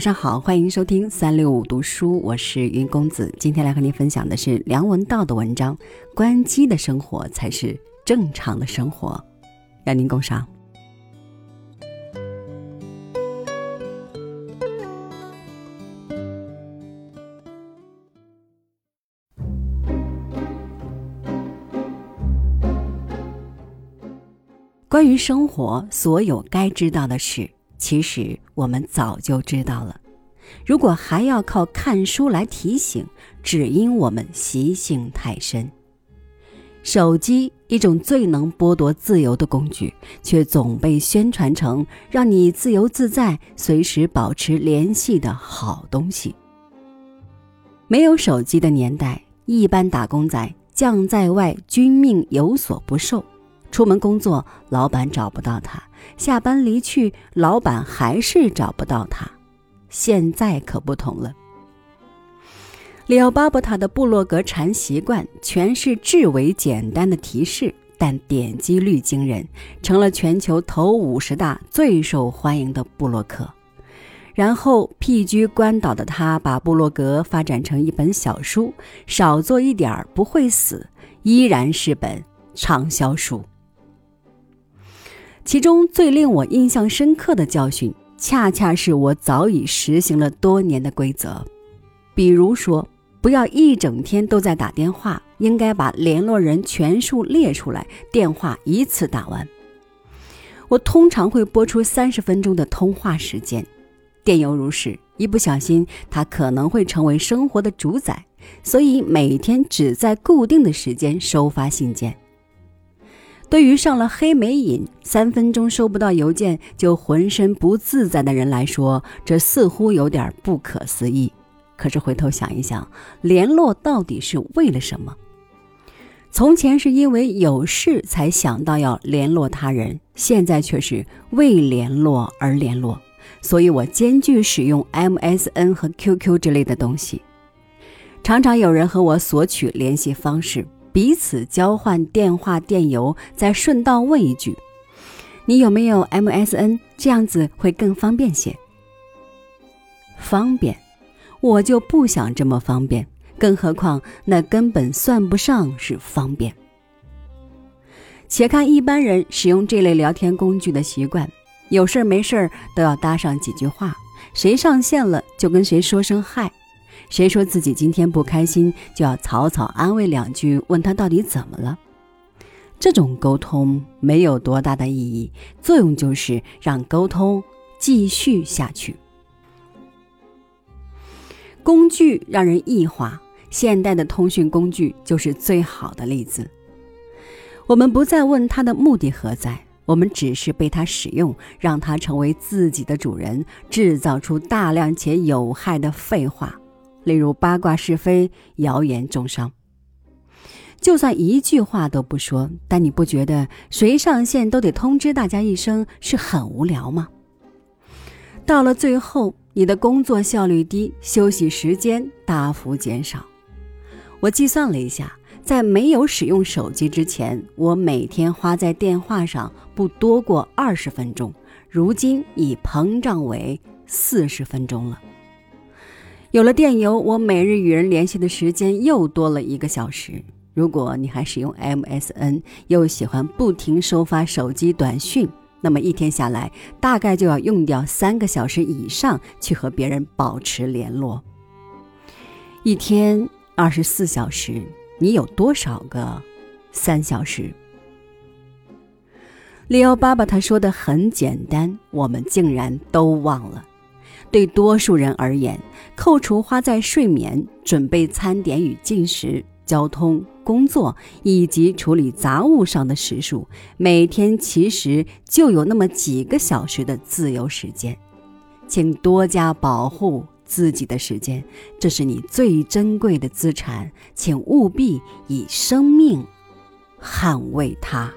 晚上好，欢迎收听三六五读书，我是云公子。今天来和您分享的是梁文道的文章《关机的生活才是正常的生活》，让您共赏。关于生活，所有该知道的事。其实我们早就知道了，如果还要靠看书来提醒，只因我们习性太深。手机一种最能剥夺自由的工具，却总被宣传成让你自由自在、随时保持联系的好东西。没有手机的年代，一般打工仔将在外，君命有所不受。出门工作，老板找不到他；下班离去，老板还是找不到他。现在可不同了。里奥巴伯塔的布洛格禅习惯全是至为简单的提示，但点击率惊人，成了全球头五十大最受欢迎的布洛克。然后僻居关岛的他，把布洛格发展成一本小书，少做一点儿不会死，依然是本畅销书。其中最令我印象深刻的教训，恰恰是我早已实行了多年的规则。比如说，不要一整天都在打电话，应该把联络人全数列出来，电话一次打完。我通常会拨出三十分钟的通话时间，电邮如是，一不小心它可能会成为生活的主宰，所以每天只在固定的时间收发信件。对于上了黑莓瘾，三分钟收不到邮件就浑身不自在的人来说，这似乎有点不可思议。可是回头想一想，联络到底是为了什么？从前是因为有事才想到要联络他人，现在却是为联络而联络。所以我兼具使用 MSN 和 QQ 之类的东西，常常有人和我索取联系方式。彼此交换电话、电邮，再顺道问一句：“你有没有 MSN？” 这样子会更方便些。方便，我就不想这么方便，更何况那根本算不上是方便。且看一般人使用这类聊天工具的习惯，有事儿没事儿都要搭上几句话，谁上线了就跟谁说声嗨。谁说自己今天不开心，就要草草安慰两句，问他到底怎么了？这种沟通没有多大的意义，作用就是让沟通继续下去。工具让人异化，现代的通讯工具就是最好的例子。我们不再问它的目的何在，我们只是被它使用，让它成为自己的主人，制造出大量且有害的废话。例如八卦是非、谣言重伤。就算一句话都不说，但你不觉得谁上线都得通知大家一声是很无聊吗？到了最后，你的工作效率低，休息时间大幅减少。我计算了一下，在没有使用手机之前，我每天花在电话上不多过二十分钟，如今已膨胀为四十分钟了。有了电邮，我每日与人联系的时间又多了一个小时。如果你还使用 MSN，又喜欢不停收发手机短讯，那么一天下来大概就要用掉三个小时以上去和别人保持联络。一天二十四小时，你有多少个三小时？里奥爸爸他说的很简单，我们竟然都忘了。对多数人而言，扣除花在睡眠、准备餐点与进食、交通、工作以及处理杂物上的时数，每天其实就有那么几个小时的自由时间。请多加保护自己的时间，这是你最珍贵的资产，请务必以生命捍卫它。